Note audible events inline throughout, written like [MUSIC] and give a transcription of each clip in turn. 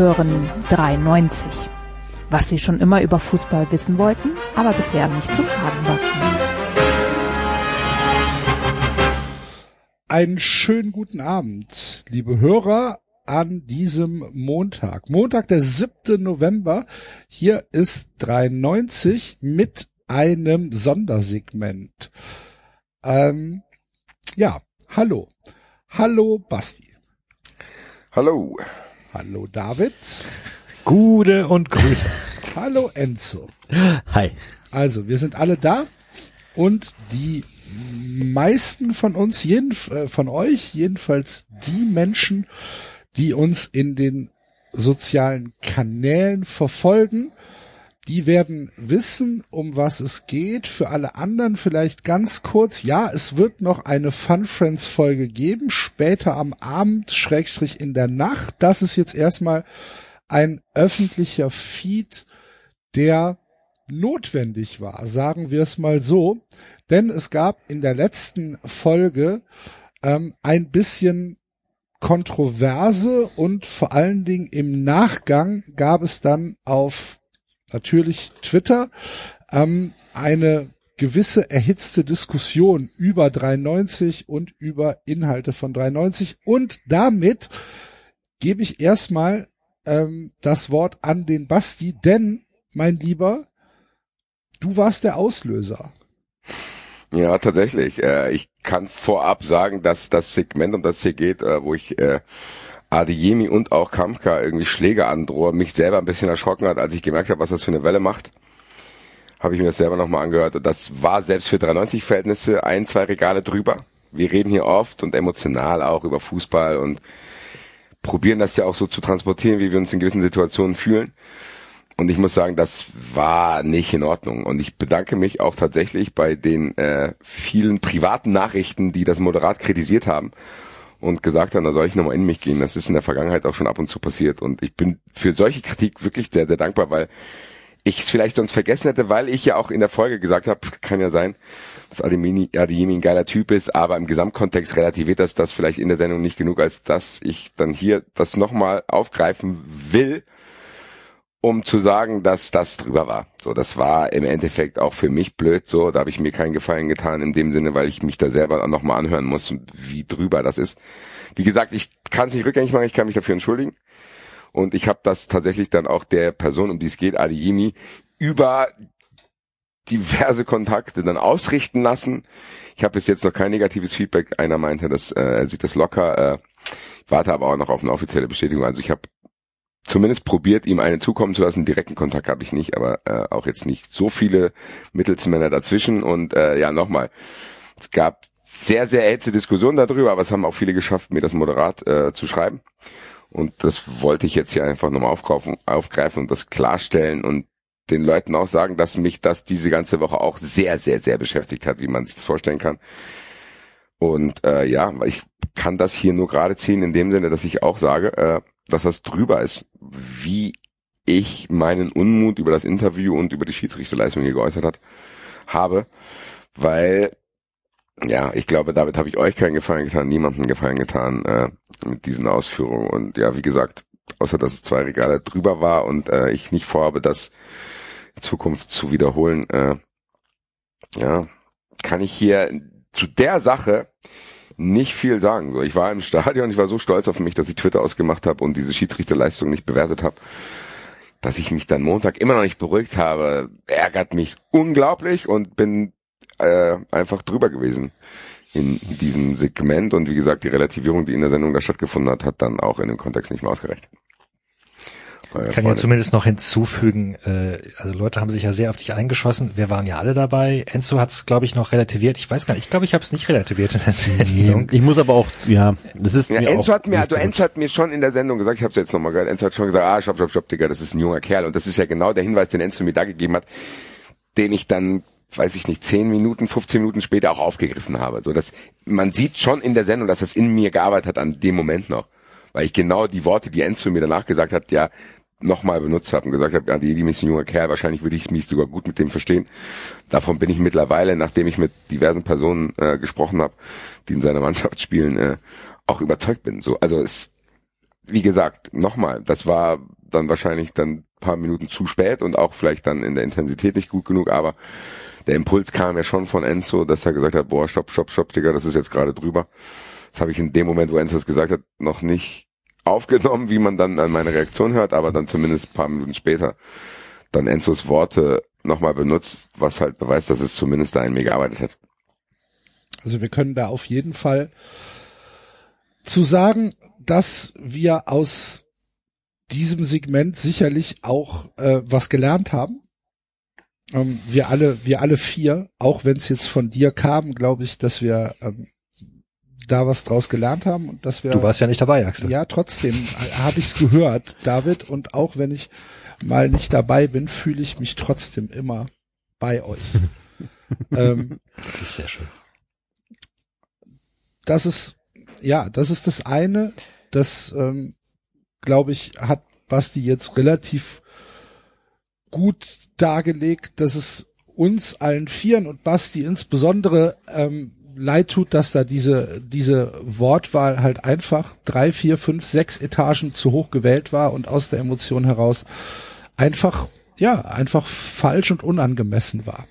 Hören 93. Was Sie schon immer über Fußball wissen wollten, aber bisher nicht zu fragen war. Einen schönen guten Abend, liebe Hörer, an diesem Montag. Montag, der 7. November. Hier ist 93 mit einem Sondersegment. Ähm, ja, hallo. Hallo Basti. Hallo. Hallo David. Gute und Grüße. [LAUGHS] Hallo Enzo. Hi. Also, wir sind alle da und die meisten von uns, jeden, äh, von euch, jedenfalls die Menschen, die uns in den sozialen Kanälen verfolgen, die werden wissen, um was es geht. Für alle anderen vielleicht ganz kurz. Ja, es wird noch eine Fun Friends Folge geben, später am Abend, Schrägstrich in der Nacht. Das ist jetzt erstmal ein öffentlicher Feed, der notwendig war, sagen wir es mal so. Denn es gab in der letzten Folge ähm, ein bisschen Kontroverse und vor allen Dingen im Nachgang gab es dann auf natürlich Twitter, ähm, eine gewisse erhitzte Diskussion über 93 und über Inhalte von 93 und damit gebe ich erstmal ähm, das Wort an den Basti, denn mein Lieber, du warst der Auslöser. Ja, tatsächlich. Äh, ich kann vorab sagen, dass das Segment, um das hier geht, äh, wo ich äh, Adeyemi und auch Kamka irgendwie Schläge androhe, mich selber ein bisschen erschrocken hat, als ich gemerkt habe, was das für eine Welle macht. Habe ich mir das selber nochmal angehört. Und das war selbst für 93-Verhältnisse ein, zwei Regale drüber. Wir reden hier oft und emotional auch über Fußball und probieren das ja auch so zu transportieren, wie wir uns in gewissen Situationen fühlen. Und ich muss sagen, das war nicht in Ordnung. Und ich bedanke mich auch tatsächlich bei den äh, vielen privaten Nachrichten, die das Moderat kritisiert haben und gesagt haben, da soll ich nochmal in mich gehen. Das ist in der Vergangenheit auch schon ab und zu passiert. Und ich bin für solche Kritik wirklich sehr, sehr dankbar, weil ich es vielleicht sonst vergessen hätte, weil ich ja auch in der Folge gesagt habe, kann ja sein, dass Adeyemi ein geiler Typ ist, aber im Gesamtkontext relativiert das das vielleicht in der Sendung nicht genug, als dass ich dann hier das nochmal aufgreifen will um zu sagen, dass das drüber war. So, das war im Endeffekt auch für mich blöd. So, da habe ich mir keinen Gefallen getan in dem Sinne, weil ich mich da selber nochmal anhören muss, wie drüber das ist. Wie gesagt, ich kann es nicht rückgängig machen, ich kann mich dafür entschuldigen. Und ich habe das tatsächlich dann auch der Person, um die es geht, Adiimi, über diverse Kontakte dann ausrichten lassen. Ich habe bis jetzt noch kein negatives Feedback. Einer meinte, dass äh, er sieht das locker. Äh, ich warte aber auch noch auf eine offizielle Bestätigung. Also ich habe zumindest probiert, ihm eine zukommen zu lassen. Direkten Kontakt habe ich nicht, aber äh, auch jetzt nicht so viele Mittelsmänner dazwischen. Und äh, ja, nochmal, es gab sehr, sehr ätzende Diskussionen darüber, aber es haben auch viele geschafft, mir das Moderat äh, zu schreiben. Und das wollte ich jetzt hier einfach nochmal aufgreifen, aufgreifen und das klarstellen und den Leuten auch sagen, dass mich das diese ganze Woche auch sehr, sehr, sehr beschäftigt hat, wie man sich das vorstellen kann. Und äh, ja, ich kann das hier nur gerade ziehen in dem Sinne, dass ich auch sage, äh, dass das drüber ist, wie ich meinen Unmut über das Interview und über die Schiedsrichterleistung hier geäußert hat, habe, weil ja, ich glaube, damit habe ich euch keinen Gefallen getan, niemanden Gefallen getan äh, mit diesen Ausführungen. Und ja, wie gesagt, außer dass es zwei Regale drüber war und äh, ich nicht vorhabe, das in Zukunft zu wiederholen, äh, ja, kann ich hier zu der Sache nicht viel sagen. So, ich war im Stadion, ich war so stolz auf mich, dass ich Twitter ausgemacht habe und diese Schiedsrichterleistung nicht bewertet habe, dass ich mich dann Montag immer noch nicht beruhigt habe, ärgert mich unglaublich und bin äh, einfach drüber gewesen in diesem Segment und wie gesagt, die Relativierung, die in der Sendung da stattgefunden hat, hat dann auch in dem Kontext nicht mehr ausgereicht. Ich kann ja zumindest noch hinzufügen, äh, also Leute haben sich ja sehr auf dich eingeschossen. Wir waren ja alle dabei. Enzo hat es, glaube ich, noch relativiert. Ich weiß gar nicht, ich glaube, ich habe es nicht relativiert in der Sendung. Ich muss aber auch, ja, das ist ja, Enzo hat mir, also Enzo hat mir schon in der Sendung gesagt, ich habe es jetzt nochmal gehört, Enzo hat schon gesagt, ah, stopp, stopp, stopp, Digga, das ist ein junger Kerl. Und das ist ja genau der Hinweis, den Enzo mir da gegeben hat, den ich dann weiß ich nicht, zehn Minuten, 15 Minuten später auch aufgegriffen habe. So, dass man sieht schon in der Sendung, dass das in mir gearbeitet hat an dem Moment noch. Weil ich genau die Worte, die Enzo mir danach gesagt hat, ja, nochmal benutzt habe und gesagt habe, ja, die, die ist ein junger Kerl, wahrscheinlich würde ich mich sogar gut mit dem verstehen. Davon bin ich mittlerweile, nachdem ich mit diversen Personen äh, gesprochen habe, die in seiner Mannschaft spielen, äh, auch überzeugt bin. So, also es wie gesagt, nochmal, das war dann wahrscheinlich dann paar Minuten zu spät und auch vielleicht dann in der Intensität nicht gut genug, aber der Impuls kam ja schon von Enzo, dass er gesagt hat, boah, stopp, stopp, stopp, Digga, das ist jetzt gerade drüber. Das habe ich in dem Moment, wo Enzo es gesagt hat, noch nicht aufgenommen, wie man dann an meine Reaktion hört, aber dann zumindest paar Minuten später dann Enzos Worte nochmal benutzt, was halt beweist, dass es zumindest da in mir gearbeitet hat. Also wir können da auf jeden Fall zu sagen, dass wir aus diesem Segment sicherlich auch äh, was gelernt haben. Ähm, wir alle, wir alle vier, auch wenn es jetzt von dir kam, glaube ich, dass wir ähm, da was draus gelernt haben und dass wir. Du warst ja nicht dabei, Axel. Ja, trotzdem habe ich es gehört, David, und auch wenn ich mal nicht dabei bin, fühle ich mich trotzdem immer bei euch. [LAUGHS] ähm, das ist sehr schön. Das ist ja, das ist das eine. Das ähm, glaube ich, hat Basti jetzt relativ gut dargelegt, dass es uns allen Vieren und Basti insbesondere ähm, leid tut, dass da diese, diese Wortwahl halt einfach drei, vier, fünf, sechs Etagen zu hoch gewählt war und aus der Emotion heraus einfach, ja, einfach falsch und unangemessen war.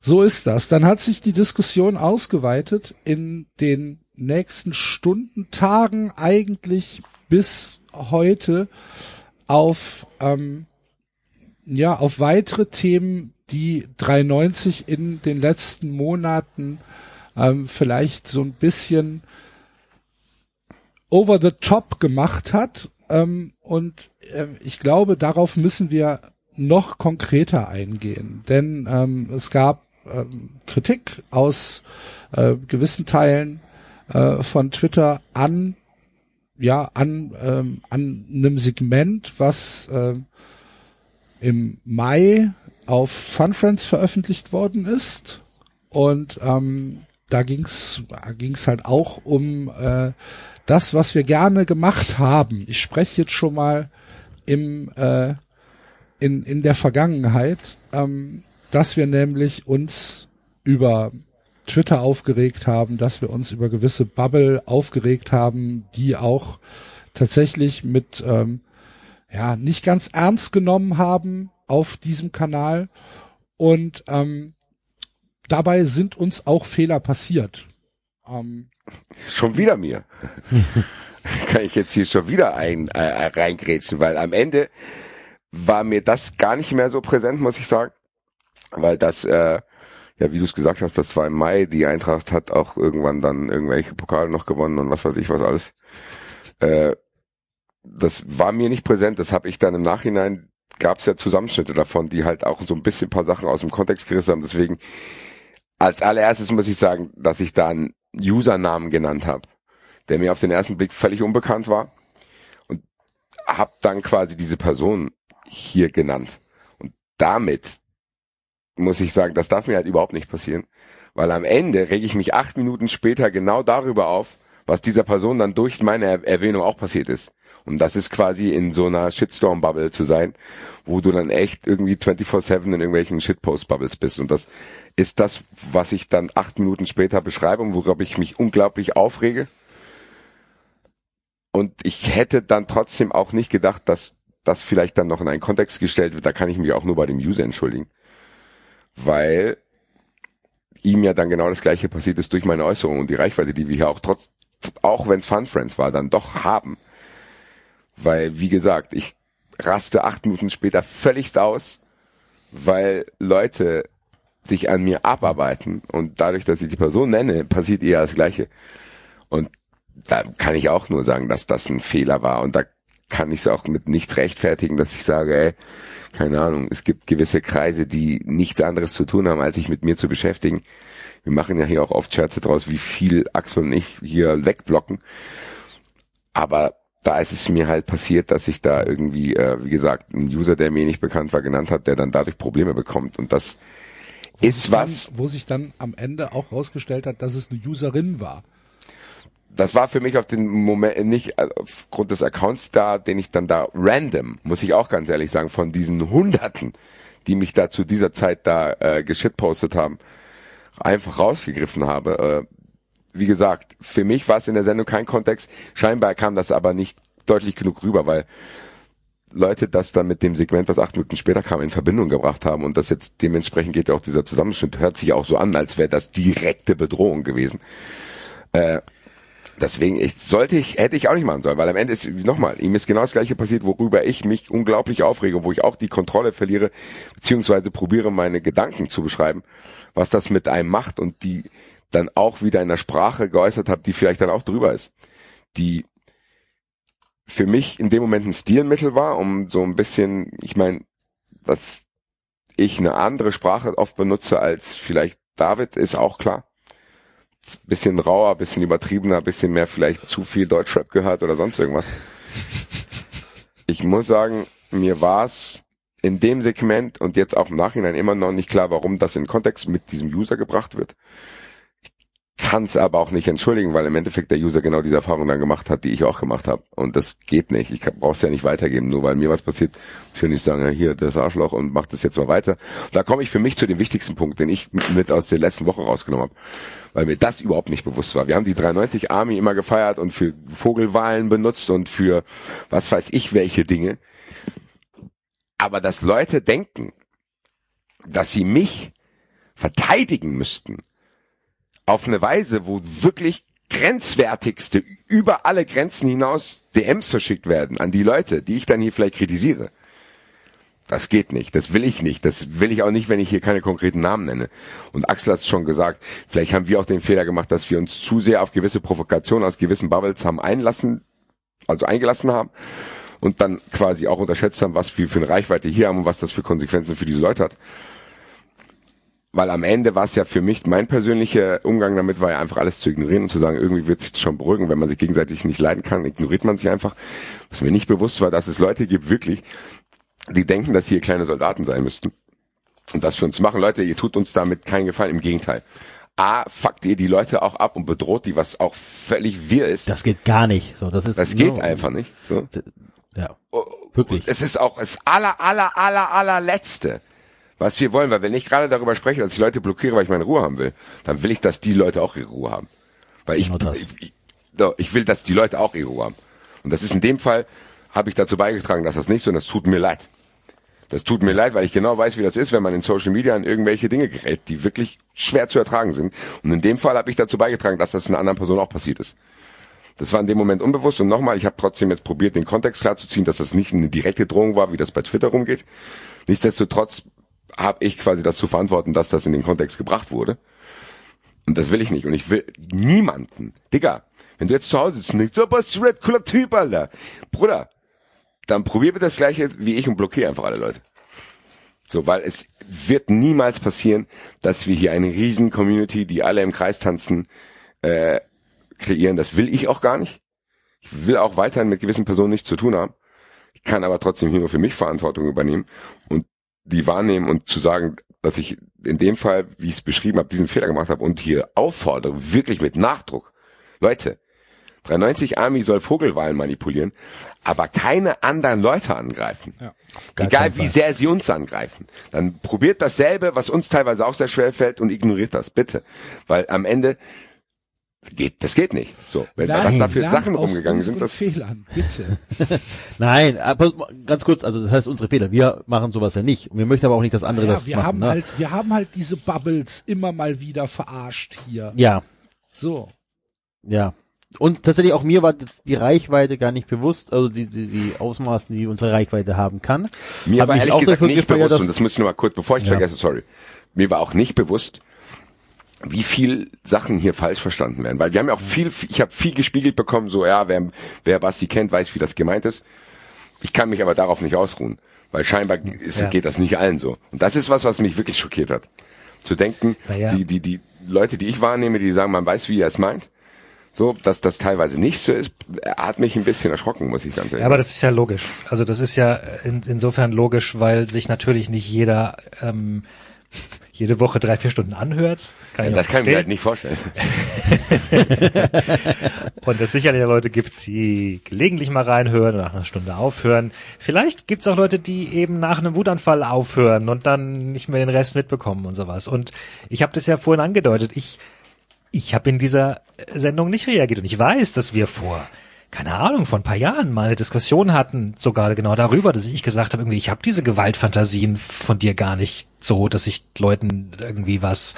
So ist das. Dann hat sich die Diskussion ausgeweitet in den nächsten Stunden, Tagen, eigentlich bis heute auf ähm, ja auf weitere Themen, die 390 in den letzten Monaten ähm, vielleicht so ein bisschen over the top gemacht hat. Ähm, und äh, ich glaube, darauf müssen wir noch konkreter eingehen, denn ähm, es gab ähm, Kritik aus äh, gewissen Teilen äh, von Twitter an ja an ähm, an einem Segment, was äh, im Mai auf Fun Friends veröffentlicht worden ist und ähm, da ging's ging's halt auch um äh, das, was wir gerne gemacht haben. Ich spreche jetzt schon mal im äh, in in der Vergangenheit, ähm, dass wir nämlich uns über Twitter aufgeregt haben, dass wir uns über gewisse Bubble aufgeregt haben, die auch tatsächlich mit ähm, ja nicht ganz ernst genommen haben auf diesem Kanal und ähm, dabei sind uns auch Fehler passiert. Ähm, schon wieder mir. [LAUGHS] Kann ich jetzt hier schon wieder ein äh, reingrätschen, weil am Ende war mir das gar nicht mehr so präsent, muss ich sagen, weil das äh, ja, wie du es gesagt hast, das war im Mai, die Eintracht hat auch irgendwann dann irgendwelche Pokale noch gewonnen und was weiß ich was alles. Äh, das war mir nicht präsent, das habe ich dann im Nachhinein, gab es ja Zusammenschnitte davon, die halt auch so ein bisschen ein paar Sachen aus dem Kontext gerissen haben. Deswegen, als allererstes muss ich sagen, dass ich da einen Usernamen genannt habe, der mir auf den ersten Blick völlig unbekannt war und habe dann quasi diese Person hier genannt. Und damit muss ich sagen, das darf mir halt überhaupt nicht passieren. Weil am Ende rege ich mich acht Minuten später genau darüber auf, was dieser Person dann durch meine Erwähnung auch passiert ist. Und das ist quasi in so einer Shitstorm-Bubble zu sein, wo du dann echt irgendwie 24-7 in irgendwelchen Shitpost-Bubbles bist. Und das ist das, was ich dann acht Minuten später beschreibe und worüber ich mich unglaublich aufrege. Und ich hätte dann trotzdem auch nicht gedacht, dass das vielleicht dann noch in einen Kontext gestellt wird. Da kann ich mich auch nur bei dem User entschuldigen weil ihm ja dann genau das gleiche passiert ist durch meine Äußerung und die Reichweite, die wir hier auch trotz, auch wenn es Fun Friends war, dann doch haben. Weil, wie gesagt, ich raste acht Minuten später völligst aus, weil Leute sich an mir abarbeiten und dadurch, dass ich die Person nenne, passiert eher das Gleiche. Und da kann ich auch nur sagen, dass das ein Fehler war und da kann ich es auch mit nichts rechtfertigen, dass ich sage, ey, keine Ahnung, es gibt gewisse Kreise, die nichts anderes zu tun haben, als sich mit mir zu beschäftigen. Wir machen ja hier auch oft Scherze draus, wie viel Axel und ich hier wegblocken. Aber da ist es mir halt passiert, dass ich da irgendwie, äh, wie gesagt, ein User, der mir nicht bekannt war, genannt hat, der dann dadurch Probleme bekommt. Und das wo ist was. Dann, wo sich dann am Ende auch rausgestellt hat, dass es eine Userin war das war für mich auf den Moment nicht äh, aufgrund des Accounts da, den ich dann da random, muss ich auch ganz ehrlich sagen, von diesen Hunderten, die mich da zu dieser Zeit da äh, geschitpostet haben, einfach rausgegriffen habe. Äh, wie gesagt, für mich war es in der Sendung kein Kontext. Scheinbar kam das aber nicht deutlich genug rüber, weil Leute das dann mit dem Segment, was acht Minuten später kam, in Verbindung gebracht haben und das jetzt dementsprechend geht ja auch dieser Zusammenschnitt, hört sich auch so an, als wäre das direkte Bedrohung gewesen. Äh, deswegen ich, sollte ich, hätte ich auch nicht machen sollen, weil am Ende ist, nochmal, ihm ist genau das gleiche passiert, worüber ich mich unglaublich aufrege, wo ich auch die Kontrolle verliere, beziehungsweise probiere meine Gedanken zu beschreiben, was das mit einem macht und die dann auch wieder in der Sprache geäußert habe, die vielleicht dann auch drüber ist. Die für mich in dem Moment ein Stilmittel war, um so ein bisschen, ich meine, dass ich eine andere Sprache oft benutze als vielleicht David, ist auch klar. Bisschen rauer, bisschen übertriebener, bisschen mehr vielleicht zu viel Deutschrap gehört oder sonst irgendwas. [LAUGHS] Ich muss sagen, mir war es in dem Segment und jetzt auch im Nachhinein immer noch nicht klar, warum das in Kontext mit diesem User gebracht wird kann es aber auch nicht entschuldigen, weil im Endeffekt der User genau diese Erfahrung dann gemacht hat, die ich auch gemacht habe. Und das geht nicht. Ich brauche es ja nicht weitergeben, nur weil mir was passiert. Ich will nicht sagen, ja, hier das Arschloch und mach das jetzt mal weiter. Da komme ich für mich zu dem wichtigsten Punkt, den ich mit aus der letzten Woche rausgenommen habe, weil mir das überhaupt nicht bewusst war. Wir haben die 93 Army immer gefeiert und für Vogelwahlen benutzt und für was weiß ich welche Dinge. Aber dass Leute denken, dass sie mich verteidigen müssten, auf eine Weise, wo wirklich grenzwertigste, über alle Grenzen hinaus DMs verschickt werden an die Leute, die ich dann hier vielleicht kritisiere. Das geht nicht, das will ich nicht, das will ich auch nicht, wenn ich hier keine konkreten Namen nenne. Und Axel hat es schon gesagt, vielleicht haben wir auch den Fehler gemacht, dass wir uns zu sehr auf gewisse Provokationen aus gewissen Bubbles haben einlassen, also eingelassen haben und dann quasi auch unterschätzt haben, was wir für eine Reichweite hier haben und was das für Konsequenzen für diese Leute hat weil am Ende war es ja für mich, mein persönlicher Umgang damit war ja einfach alles zu ignorieren und zu sagen, irgendwie wird sich schon beruhigen, wenn man sich gegenseitig nicht leiden kann, ignoriert man sich einfach. Was mir nicht bewusst war, dass es Leute gibt, wirklich, die denken, dass hier kleine Soldaten sein müssten. Und das für uns machen. Leute, ihr tut uns damit keinen Gefallen, im Gegenteil. A, fuckt ihr die Leute auch ab und bedroht die, was auch völlig wir ist. Das geht gar nicht. So, das ist das geht no, einfach nicht. So. Ja. Wirklich. Und es ist auch das aller, aller, aller, allerletzte was wir wollen, weil wenn ich gerade darüber spreche, dass ich Leute blockiere, weil ich meine Ruhe haben will, dann will ich, dass die Leute auch ihre Ruhe haben. Weil ich, genau ich, ich, ich will, dass die Leute auch ihre Ruhe haben. Und das ist in dem Fall, habe ich dazu beigetragen, dass das nicht so, und das tut mir leid. Das tut mir leid, weil ich genau weiß, wie das ist, wenn man in Social Media an irgendwelche Dinge gerät, die wirklich schwer zu ertragen sind. Und in dem Fall habe ich dazu beigetragen, dass das einer anderen Person auch passiert ist. Das war in dem Moment unbewusst und nochmal, ich habe trotzdem jetzt probiert, den Kontext klarzuziehen, dass das nicht eine direkte Drohung war, wie das bei Twitter rumgeht. Nichtsdestotrotz habe ich quasi das zu verantworten, dass das in den Kontext gebracht wurde. Und das will ich nicht. Und ich will niemanden. Digga, wenn du jetzt zu Hause sitzt und denkst, so, was red cooler Typ, Alter. Bruder, dann probier bitte das gleiche wie ich und blockier einfach alle Leute. So, weil es wird niemals passieren, dass wir hier eine riesen Community, die alle im Kreis tanzen, äh, kreieren. Das will ich auch gar nicht. Ich will auch weiterhin mit gewissen Personen nichts zu tun haben. Ich kann aber trotzdem hier nur für mich Verantwortung übernehmen. Und die wahrnehmen und zu sagen, dass ich in dem Fall, wie ich es beschrieben habe, diesen Fehler gemacht habe und hier auffordere, wirklich mit Nachdruck. Leute, 93 Army soll Vogelwahlen manipulieren, aber keine anderen Leute angreifen. Ja, Egal wie sehr sie uns angreifen. Dann probiert dasselbe, was uns teilweise auch sehr schwer fällt und ignoriert das, bitte. Weil am Ende Geht, das geht nicht. So, wenn Nein, was da für Sachen rumgegangen sind, das Fehlern, bitte. [LAUGHS] Nein, aber ganz kurz, also das heißt unsere Fehler. Wir machen sowas ja nicht und wir möchten aber auch nicht, dass andere ja, das wir machen. Haben ne? halt, wir haben halt diese Bubbles immer mal wieder verarscht hier. Ja. So. Ja. Und tatsächlich auch mir war die Reichweite gar nicht bewusst, also die, die, die Ausmaßen, die unsere Reichweite haben kann. Mir Hab war ehrlich gesagt nicht bewusst, und das muss ich nur mal kurz, bevor ich ja. vergesse, sorry. Mir war auch nicht bewusst, wie viel Sachen hier falsch verstanden werden. Weil wir haben ja auch viel, ich habe viel gespiegelt bekommen, so ja, wer, wer Basti kennt, weiß, wie das gemeint ist. Ich kann mich aber darauf nicht ausruhen, weil scheinbar ist, ja. geht das nicht allen so. Und das ist was, was mich wirklich schockiert hat. Zu denken, ja. die, die, die Leute, die ich wahrnehme, die sagen, man weiß, wie er es meint, so, dass das teilweise nicht so ist, hat mich ein bisschen erschrocken, muss ich ganz ehrlich sagen. Ja, aber das ist ja logisch. Also das ist ja in, insofern logisch, weil sich natürlich nicht jeder ähm, jede Woche drei, vier Stunden anhört. Kann ja, das kann ich mir halt nicht vorstellen. [LAUGHS] [LAUGHS] und es sicherlich Leute gibt, die gelegentlich mal reinhören und nach einer Stunde aufhören. Vielleicht gibt es auch Leute, die eben nach einem Wutanfall aufhören und dann nicht mehr den Rest mitbekommen und sowas. Und ich habe das ja vorhin angedeutet. Ich, ich habe in dieser Sendung nicht reagiert und ich weiß, dass wir vor keine Ahnung, vor ein paar Jahren mal eine Diskussion hatten, sogar genau darüber, dass ich gesagt habe, irgendwie, ich habe diese Gewaltfantasien von dir gar nicht so, dass ich Leuten irgendwie was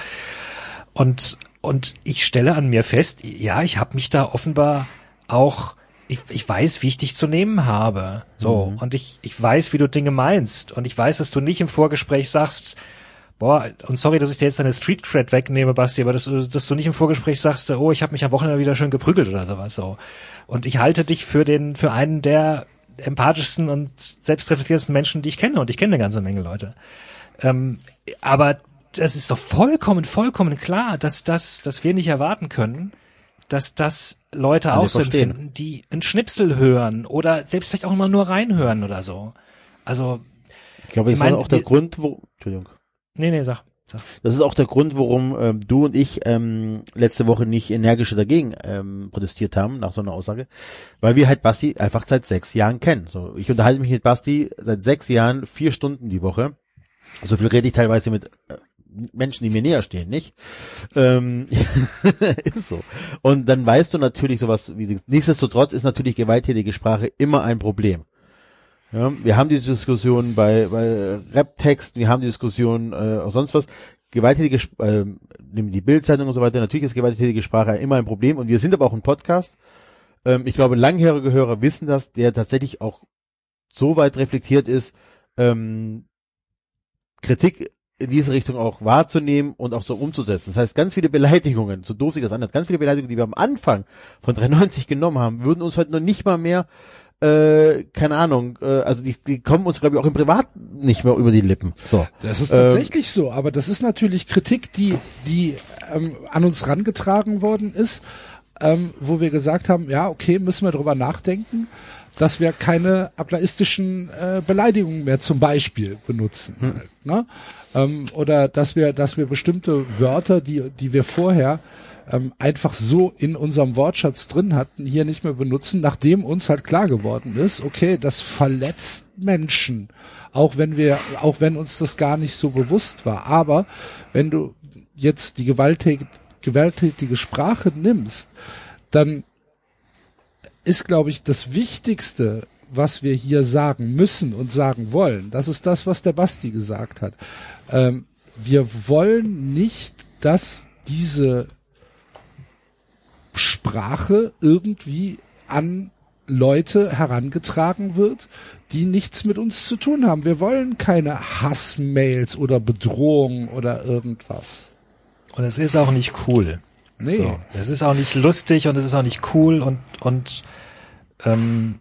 und und ich stelle an mir fest, ja, ich habe mich da offenbar auch ich, ich weiß, wie ich dich zu nehmen habe. So. Mhm. Und ich, ich weiß, wie du Dinge meinst. Und ich weiß, dass du nicht im Vorgespräch sagst, boah, und sorry, dass ich dir jetzt deine Street Cred wegnehme, Basti, aber dass, dass du nicht im Vorgespräch sagst, oh, ich habe mich am Wochenende wieder schön geprügelt oder sowas. So. Und ich halte dich für den, für einen der empathischsten und selbstreflektierendsten Menschen, die ich kenne. Und ich kenne eine ganze Menge Leute. Ähm, aber das ist doch vollkommen, vollkommen klar, dass das, dass wir nicht erwarten können, dass das Leute auch so empfinden, die einen Schnipsel hören oder selbst vielleicht auch immer nur reinhören oder so. Also ich glaube, das ich mein, ist auch der die, Grund, wo Entschuldigung. Nee, nee, sag. sag. Das ist auch der Grund, warum ähm, du und ich ähm, letzte Woche nicht energischer dagegen ähm, protestiert haben, nach so einer Aussage. Weil wir halt Basti einfach seit sechs Jahren kennen. So, ich unterhalte mich mit Basti seit sechs Jahren, vier Stunden die Woche. So viel rede ich teilweise mit äh, Menschen, die mir näher stehen, nicht? Ähm, [LAUGHS] ist so. Und dann weißt du natürlich sowas wie, nichtsdestotrotz ist natürlich gewalttätige Sprache immer ein Problem. Ja, wir haben diese Diskussion bei, bei Rap-Text, wir haben die Diskussion äh, auch sonst was. Gewalttätige, äh, nehmen die Bildzeitung und so weiter, natürlich ist gewalttätige Sprache immer ein Problem und wir sind aber auch ein Podcast. Ähm, ich glaube, langjährige Hörer wissen das, der tatsächlich auch so weit reflektiert ist, ähm, Kritik in diese Richtung auch wahrzunehmen und auch so umzusetzen. Das heißt, ganz viele Beleidigungen, so doof sich das anhört, ganz viele Beleidigungen, die wir am Anfang von 93 genommen haben, würden uns heute noch nicht mal mehr, äh, keine Ahnung, äh, also die, die kommen uns, glaube ich, auch im Privat nicht mehr über die Lippen. So. Das ist tatsächlich ähm, so, aber das ist natürlich Kritik, die, die ähm, an uns rangetragen worden ist, ähm, wo wir gesagt haben, ja, okay, müssen wir drüber nachdenken dass wir keine ableistischen äh, Beleidigungen mehr zum Beispiel benutzen. Hm. Halt, ne? ähm, oder dass wir, dass wir bestimmte Wörter, die, die wir vorher ähm, einfach so in unserem Wortschatz drin hatten, hier nicht mehr benutzen, nachdem uns halt klar geworden ist, okay, das verletzt Menschen, auch wenn wir, auch wenn uns das gar nicht so bewusst war. Aber wenn du jetzt die gewalttätige, gewalttätige Sprache nimmst, dann ist, glaube ich, das Wichtigste, was wir hier sagen müssen und sagen wollen. Das ist das, was der Basti gesagt hat. Ähm, wir wollen nicht, dass diese Sprache irgendwie an Leute herangetragen wird, die nichts mit uns zu tun haben. Wir wollen keine Hassmails oder Bedrohungen oder irgendwas. Und es ist auch nicht cool. Nee. So. Es ist auch nicht lustig und es ist auch nicht cool und, und ähm,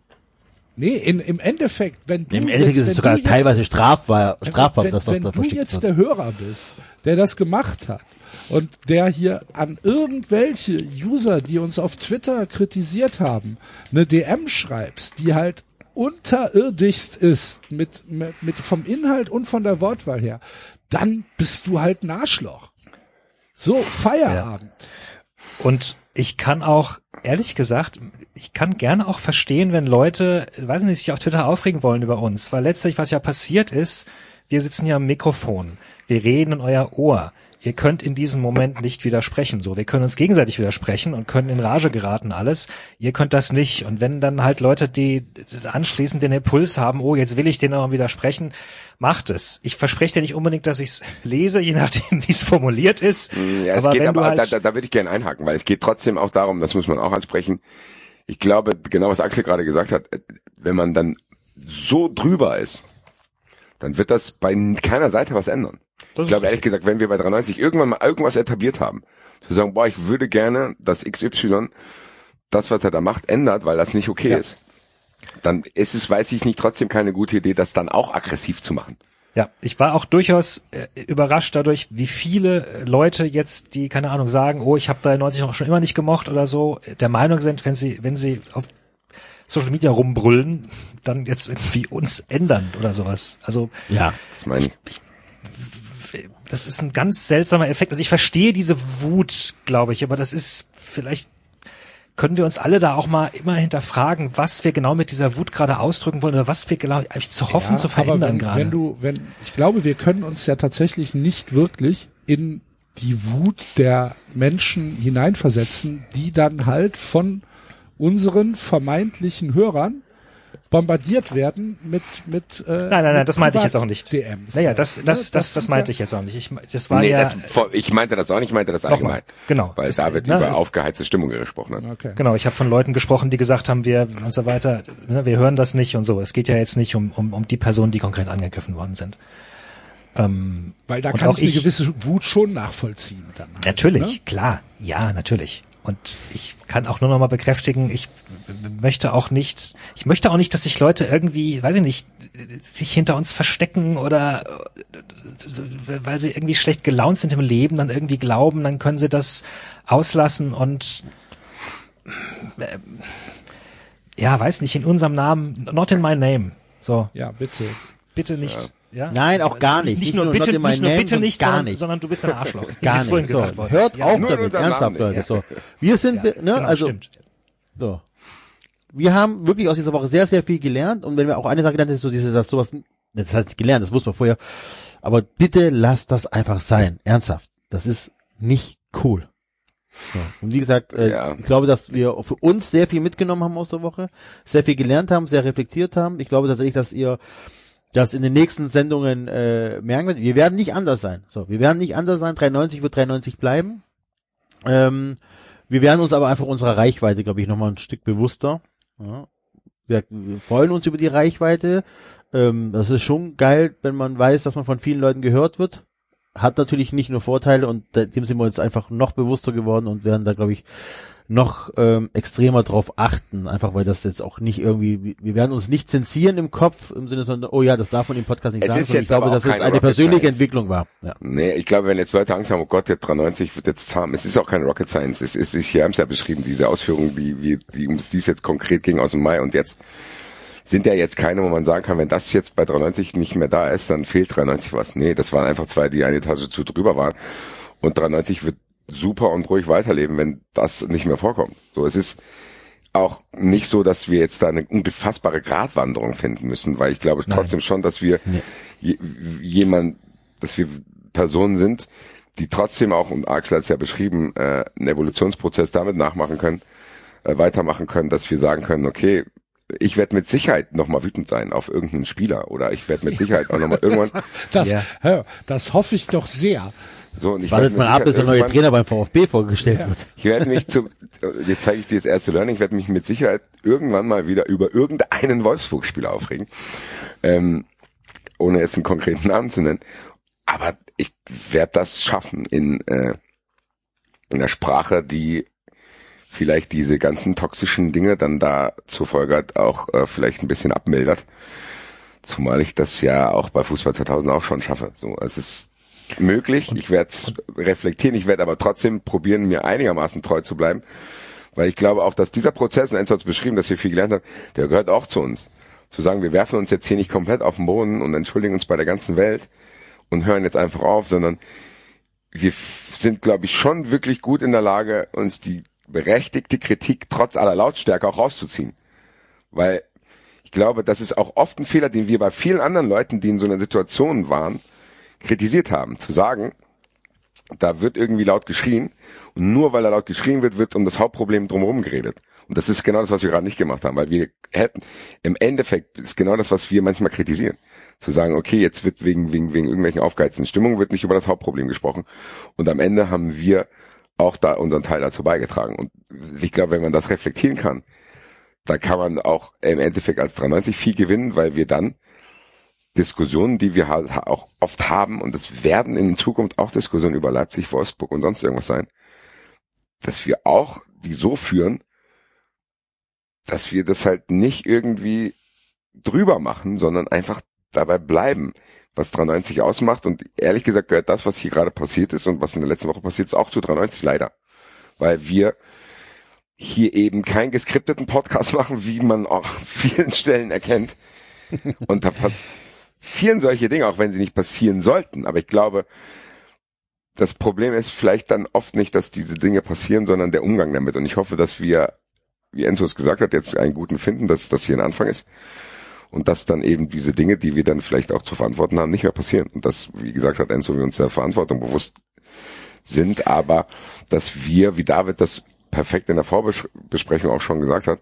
Nee, in, im Endeffekt, wenn du Im Endeffekt jetzt, ist es sogar teilweise strafbar, strafbar wenn, das, was wenn da du jetzt wird. der Hörer bist, der das gemacht hat und der hier an irgendwelche User, die uns auf Twitter kritisiert haben, eine DM schreibst, die halt unterirdischst ist mit, mit, mit vom Inhalt und von der Wortwahl her, dann bist du halt ein Arschloch. So, Feierabend. Ja. Und ich kann auch, ehrlich gesagt, ich kann gerne auch verstehen, wenn Leute, weiß nicht, sich auf Twitter aufregen wollen über uns, weil letztlich, was ja passiert ist, wir sitzen ja am Mikrofon, wir reden in euer Ohr. Ihr könnt in diesem Moment nicht widersprechen. So, wir können uns gegenseitig widersprechen und können in Rage geraten, alles. Ihr könnt das nicht. Und wenn dann halt Leute, die anschließend den Impuls haben, oh, jetzt will ich denen auch widersprechen, macht es. Ich verspreche dir nicht unbedingt, dass ich es [LAUGHS] lese, je nachdem, wie es formuliert ist. Mm, ja, es aber geht aber, halt da, da, da würde ich gerne einhaken, weil es geht trotzdem auch darum, das muss man auch ansprechen. Ich glaube, genau was Axel gerade gesagt hat, wenn man dann so drüber ist, dann wird das bei keiner Seite was ändern. Das ich glaube ehrlich gesagt, wenn wir bei 93 irgendwann mal irgendwas etabliert haben, zu sagen, boah, ich würde gerne, dass XY das, was er da macht, ändert, weil das nicht okay ja. ist dann ist es, weiß ich nicht, trotzdem keine gute Idee, das dann auch aggressiv zu machen. Ja, ich war auch durchaus äh, überrascht dadurch, wie viele Leute jetzt, die keine Ahnung sagen, oh, ich habe 93 noch schon immer nicht gemocht oder so, der Meinung sind, wenn sie wenn sie auf Social Media rumbrüllen, dann jetzt irgendwie uns ändern oder sowas. Also ja, das meine ich. ich das ist ein ganz seltsamer Effekt. Also ich verstehe diese Wut, glaube ich, aber das ist vielleicht können wir uns alle da auch mal immer hinterfragen, was wir genau mit dieser Wut gerade ausdrücken wollen oder was wir genau eigentlich zu hoffen, ja, zu verändern wenn, gerade. Wenn du, wenn, ich glaube, wir können uns ja tatsächlich nicht wirklich in die Wut der Menschen hineinversetzen, die dann halt von unseren vermeintlichen Hörern bombardiert werden mit mit äh, Nein, nein, nein, das meinte ich jetzt auch nicht. DMs. Naja, das, das, das, das meinte ja- ich jetzt auch nicht. Ich, das war nee, ja, das, ich meinte das auch nicht, ich meinte das allgemein. genau. Weil Es- da wird ne, über aufgeheizte Stimmung gesprochen. Ne? Okay. Genau, ich habe von Leuten gesprochen, die gesagt haben, wir und so weiter, ne, wir hören das nicht und so. Es geht ja jetzt nicht um, um, um die Personen, die konkret angegriffen worden sind. Ähm, Weil da kann ich eine gewisse Wut schon nachvollziehen. Dann halt, Natürlich, Ne? klar, ja, natürlich. Und ich kann auch nur noch mal bekräftigen, ich möchte auch nicht, ich möchte auch nicht, dass sich Leute irgendwie, weiß ich nicht, sich hinter uns verstecken oder weil sie irgendwie schlecht gelaunt sind im Leben, dann irgendwie glauben, dann können sie das auslassen und äh, ja, weiß nicht, in unserem Namen, not in my name. So, Ja, bitte. bitte nicht. Ja. Nein, auch gar nicht. Nicht, Nicht nur bitte, nicht nur bitte nicht, gar sondern, nicht. sondern du bist ein Arschloch. [LAUGHS] Gar nicht. So, hört. Ja. auf Nur damit, ernsthaft, Leute. nicht. So, wir sind, Ja, ne, genau, also stimmt. so. Wir haben wirklich aus dieser Woche sehr, sehr viel gelernt und wenn wir auch eine Sache gelernt haben, ist so dieses, dass sowas, das heißt nicht gelernt, das wusste man vorher, aber bitte lasst das einfach sein, ernsthaft. Das ist nicht cool. So. Und wie gesagt, äh, Ja. ich glaube, dass wir für uns sehr viel mitgenommen haben aus der Woche, sehr viel gelernt haben, sehr reflektiert haben. Ich glaube tatsächlich, dass ihr das in den nächsten Sendungen äh, merken werdet. Wir werden nicht anders sein. So, wir werden nicht anders sein. 390 wird 390 bleiben. Ähm, wir werden uns aber einfach unserer Reichweite, glaube ich, nochmal ein Stück bewusster. Ja. Wir, wir freuen uns über die Reichweite. Ähm, das ist schon geil, wenn man weiß, dass man von vielen Leuten gehört wird. Hat natürlich nicht nur Vorteile und dem sind wir uns einfach noch bewusster geworden und werden da, glaube ich, noch ähm, extremer drauf achten, einfach weil das jetzt auch nicht irgendwie, wir werden uns nicht zensieren im Kopf, im Sinne von, oh ja, das darf man im Podcast nicht Es sagen, ist jetzt ich glaube, dass es eine persönliche Science. Entwicklung war. Ja. Nee, ich glaube, wenn jetzt Leute Angst haben, oh Gott, der 390 wird jetzt zahm. Es ist auch kein Rocket Science. Es ist, ich habe es ja beschrieben, diese Ausführungen, die, wie, die, um die es jetzt konkret ging aus dem Mai und jetzt sind ja jetzt keine, wo man sagen kann, wenn das jetzt bei 390 nicht mehr da ist, dann fehlt 390 was. Nee, das waren einfach zwei, die eine Etage zu drüber waren. Und 390 wird super und ruhig weiterleben, wenn das nicht mehr vorkommt. So, es ist auch nicht so, dass wir jetzt da eine ungefassbare Gratwanderung finden müssen, weil ich glaube trotzdem schon, dass wir je, jemand, dass wir Personen sind, die trotzdem auch, und Axel hat es ja beschrieben, äh, einen Evolutionsprozess damit nachmachen können, äh, weitermachen können, dass wir sagen können, okay, ich werde mit Sicherheit nochmal wütend sein auf irgendeinen Spieler oder ich werde mit [LAUGHS] Sicherheit auch nochmal irgendwann Das, Ja. hör, das hoffe ich doch sehr. So und ich Wartet mal ab, bis der neue Trainer beim VfB vorgestellt wird. Ich werde mich zum, jetzt zeige ich dir das erste Learning, ich werde mich mit Sicherheit irgendwann mal wieder über irgendeinen Wolfsburg-Spieler aufregen, ähm, ohne jetzt einen konkreten Namen zu nennen. Aber ich werde das schaffen in, äh, in der Sprache, die vielleicht diese ganzen toxischen Dinge dann da zur Folge hat, auch äh, vielleicht ein bisschen abmildert. Zumal ich das ja auch bei Fußball 2000 auch schon schaffe. So, es ist möglich. ich werde es reflektieren. Ich werde aber trotzdem probieren, mir einigermaßen treu zu bleiben, weil ich glaube auch, dass dieser Prozess, und Enzo hat es beschrieben, dass wir viel gelernt haben, der gehört auch zu uns. Zu sagen, wir werfen uns jetzt hier nicht komplett auf den Boden und entschuldigen uns bei der ganzen Welt und hören jetzt einfach auf, sondern wir sind, glaube ich, schon wirklich gut in der Lage, uns die berechtigte Kritik trotz aller Lautstärke auch rauszuziehen. Weil ich glaube, das ist auch oft ein Fehler, den wir bei vielen anderen Leuten, die in so einer Situation waren, kritisiert haben. Zu sagen, da wird irgendwie laut geschrien und nur weil da laut geschrien wird, wird um das Hauptproblem drumherum geredet. Und das ist genau das, was wir gerade nicht gemacht haben, weil wir hätten, im Endeffekt ist genau das, was wir manchmal kritisieren. Zu sagen, okay, jetzt wird wegen, wegen, wegen irgendwelchen aufgeheizten Stimmungen wird nicht über das Hauptproblem gesprochen. Und am Ende haben wir auch da unseren Teil dazu beigetragen. Und ich glaube, wenn man das reflektieren kann, da kann man auch im Endeffekt als 93 viel gewinnen, weil wir dann Diskussionen, die wir halt auch oft haben, und es werden in Zukunft auch Diskussionen über Leipzig, Wolfsburg und sonst irgendwas sein, dass wir auch die so führen, dass wir das halt nicht irgendwie drüber machen, sondern einfach dabei bleiben, was 93 ausmacht. Und ehrlich gesagt gehört das, was hier gerade passiert ist und was in der letzten Woche passiert ist, auch zu 93 leider. Weil wir hier eben keinen geskripteten Podcast [LAUGHS] machen, wie man auch vielen Stellen erkennt. Und da passieren solche Dinge, auch wenn sie nicht passieren sollten. Aber ich glaube, das Problem ist vielleicht dann oft nicht, dass diese Dinge passieren, sondern der Umgang damit. Und ich hoffe, dass wir, wie Enzo es gesagt hat, jetzt einen guten finden, dass das hier ein Anfang ist. Und dass dann eben diese Dinge, die wir dann vielleicht auch zu verantworten haben, nicht mehr passieren. Und dass, wie gesagt hat Enzo, wir uns der Verantwortung bewusst sind, aber dass wir, wie David das perfekt in der Vorbesprechung auch schon gesagt hat,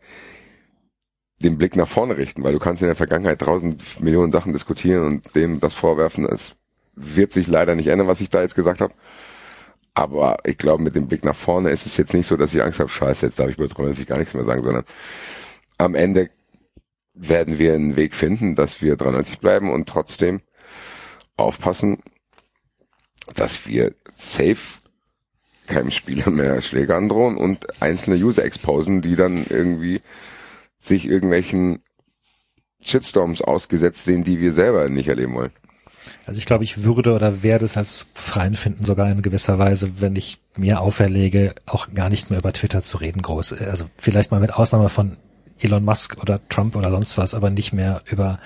den Blick nach vorne richten, weil du kannst in der Vergangenheit tausend Millionen Sachen diskutieren und dem das vorwerfen. Es wird sich leider nicht ändern, was ich da jetzt gesagt habe. Aber ich glaube, mit dem Blick nach vorne ist es jetzt nicht so, dass ich Angst habe, scheiße, jetzt darf ich über 93 gar nichts mehr sagen, sondern am Ende werden wir einen Weg finden, dass wir 93 bleiben und trotzdem aufpassen, dass wir safe keinem Spieler mehr Schläge androhen und einzelne User exposen, die dann irgendwie sich irgendwelchen Shitstorms ausgesetzt sehen, die wir selber nicht erleben wollen. Also ich glaube, ich würde oder werde es als freien finden, sogar in gewisser Weise, wenn ich mir auferlege, auch gar nicht mehr über Twitter zu reden, groß. Also vielleicht mal mit Ausnahme von Elon Musk oder Trump oder sonst was, aber nicht mehr über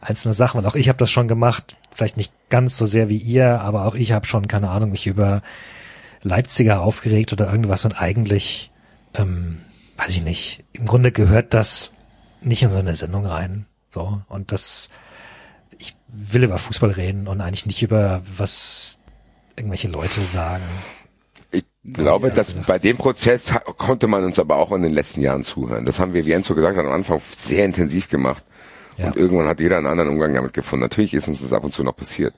einzelne Sachen. Und auch ich habe das schon gemacht, vielleicht nicht ganz so sehr wie ihr, aber auch ich habe schon, keine Ahnung, mich über Leipziger aufgeregt oder irgendwas und eigentlich, ähm, weiß ich nicht, im Grunde gehört das nicht in so eine Sendung rein. So, und das ich will über Fußball reden und eigentlich nicht über was irgendwelche Leute sagen. Ich glaube, dass bei dem Prozess konnte man uns aber auch in den letzten Jahren zuhören. Das haben wir, wie Enzo gesagt hat, am Anfang sehr intensiv gemacht. Ja. Und irgendwann hat jeder einen anderen Umgang damit gefunden. Natürlich ist uns das ab und zu noch passiert.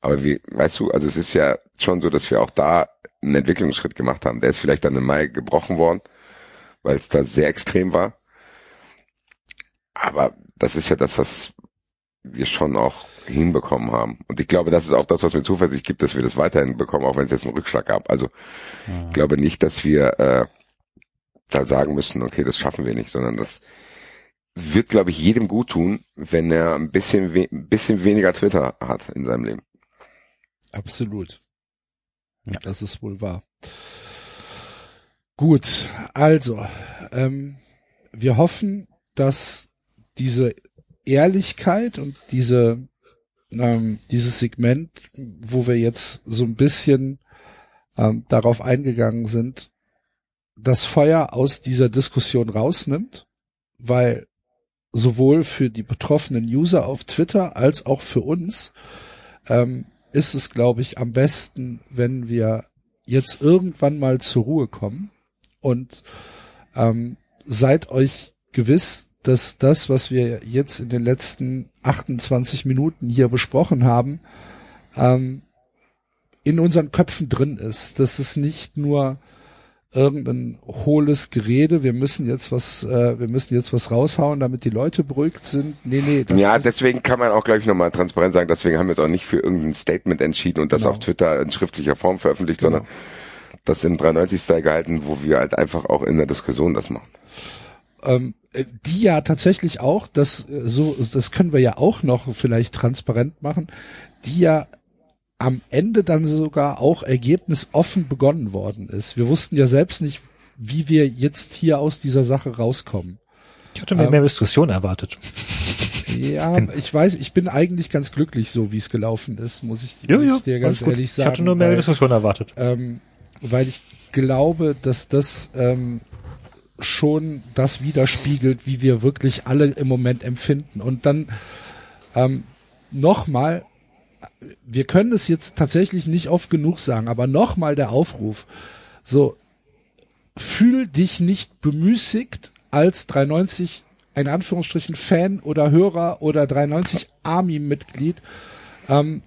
Aber wie, weißt du, also es ist ja schon so, dass wir auch da einen Entwicklungsschritt gemacht haben. Der ist vielleicht dann im Mai gebrochen worden, weil es da sehr extrem war. Aber das ist ja das, was, wir schon auch hinbekommen haben. Und ich glaube, das ist auch das, was mir Zuversicht gibt, dass wir das weiterhin bekommen, auch wenn es jetzt einen Rückschlag gab. Also ja. ich glaube nicht, dass wir äh, da sagen müssen, okay, das schaffen wir nicht, sondern das wird, glaube ich, jedem gut tun, wenn er ein bisschen, we ein bisschen weniger Twitter hat in seinem Leben. Absolut. Ja. Das ist wohl wahr. Gut, also ähm, wir hoffen, dass diese Ehrlichkeit und diese ähm, dieses Segment, wo wir jetzt so ein bisschen ähm, darauf eingegangen sind, das Feuer aus dieser Diskussion rausnimmt, weil sowohl für die betroffenen User auf Twitter als auch für uns ähm, ist es, glaube ich, am besten, wenn wir jetzt irgendwann mal zur Ruhe kommen und ähm, seid euch gewiss, dass das, was wir jetzt in den letzten 28 Minuten hier besprochen haben, ähm, in unseren Köpfen drin ist. Das ist nicht nur irgendein hohles Gerede, wir müssen jetzt was, äh, wir müssen jetzt was raushauen, damit die Leute beruhigt sind. Nee, nee. Ja, deswegen kann man auch gleich nochmal transparent sagen, deswegen haben wir auch nicht für irgendein Statement entschieden und das genau. auf Twitter in schriftlicher Form veröffentlicht, genau. sondern das im 93-Style gehalten, wo wir halt einfach auch in der Diskussion das machen. Ähm, äh, die ja tatsächlich auch, das äh, so, das können wir ja auch noch vielleicht transparent machen, die ja am Ende dann sogar auch ergebnisoffen begonnen worden ist. Wir wussten ja selbst nicht, wie wir jetzt hier aus dieser Sache rauskommen. Ich hatte mir ähm, mehr Diskussion erwartet. Ja, [LAUGHS] ich weiß, ich bin eigentlich ganz glücklich, so wie es gelaufen ist, muss ich, ja, muss ja, ich dir ganz ehrlich sagen. Ich hatte nur mehr weil, Diskussion erwartet. Ähm, weil ich glaube, dass das ähm, schon das widerspiegelt, wie wir wirklich alle im Moment empfinden. Und dann ähm, nochmal, wir können es jetzt tatsächlich nicht oft genug sagen, aber nochmal der Aufruf, so, fühl dich nicht bemüßigt als 390 ein Anführungsstrichen Fan oder Hörer oder 390 Army-Mitglied ähm,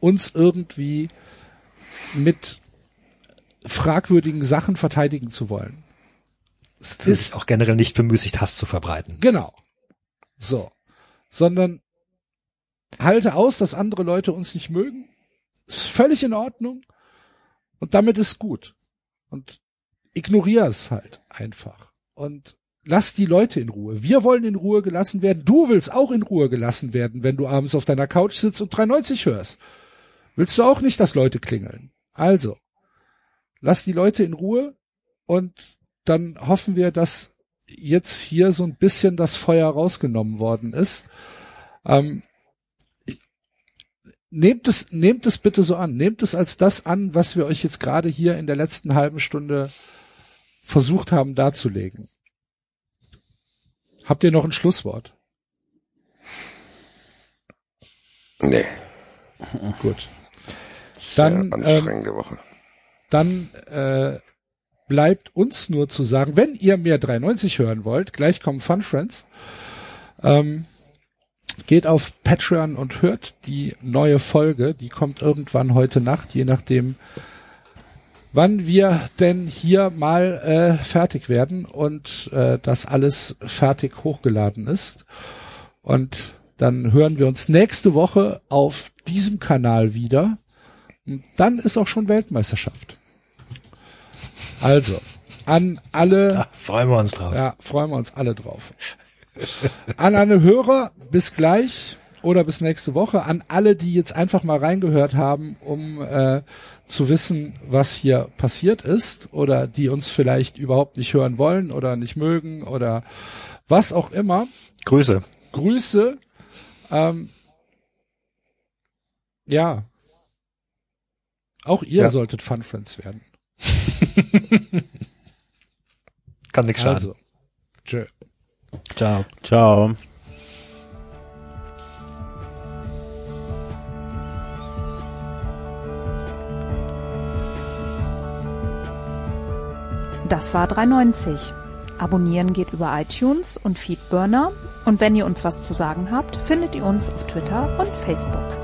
uns irgendwie mit fragwürdigen Sachen verteidigen zu wollen. Es ist auch generell nicht bemüßigt, Hass zu verbreiten. Genau. So. Sondern halte aus, dass andere Leute uns nicht mögen. Ist völlig in Ordnung. Und damit ist gut. Und ignoriere es halt einfach. Und lass die Leute in Ruhe. Wir wollen in Ruhe gelassen werden. Du willst auch in Ruhe gelassen werden, wenn du abends auf deiner Couch sitzt und 390 hörst. Willst du auch nicht, dass Leute klingeln. Also, lass die Leute in Ruhe und dann hoffen wir, dass jetzt hier so ein bisschen das Feuer rausgenommen worden ist. Ähm, nehmt es, nehmt es bitte so an. Nehmt es als das an, was wir euch jetzt gerade hier in der letzten halben Stunde versucht haben darzulegen. Habt ihr noch ein Schlusswort? Nee. Gut. Dann, ähm, dann äh, bleibt uns nur zu sagen, wenn ihr mehr 93 hören wollt, gleich kommen Fun Friends. Ähm, geht auf Patreon und hört die neue Folge. Die kommt irgendwann heute Nacht, je nachdem, wann wir denn hier mal äh, fertig werden und äh, das alles fertig hochgeladen ist. Und dann hören wir uns nächste Woche auf diesem Kanal wieder. Und dann ist auch schon Weltmeisterschaft. Also, an alle. Ja, freuen wir uns drauf. Ja, freuen wir uns alle drauf. An alle Hörer, bis gleich oder bis nächste Woche. An alle, die jetzt einfach mal reingehört haben, um äh, zu wissen, was hier passiert ist oder die uns vielleicht überhaupt nicht hören wollen oder nicht mögen oder was auch immer. Grüße. Grüße. Ähm, ja. Auch ihr Ja. solltet Fun Friends werden. [LAUGHS] Kann nichts schaden. Also, tschö. Ciao. Ciao. Das war 390. Abonnieren geht über iTunes und Feedburner. Und wenn ihr uns was zu sagen habt, findet ihr uns auf Twitter und Facebook.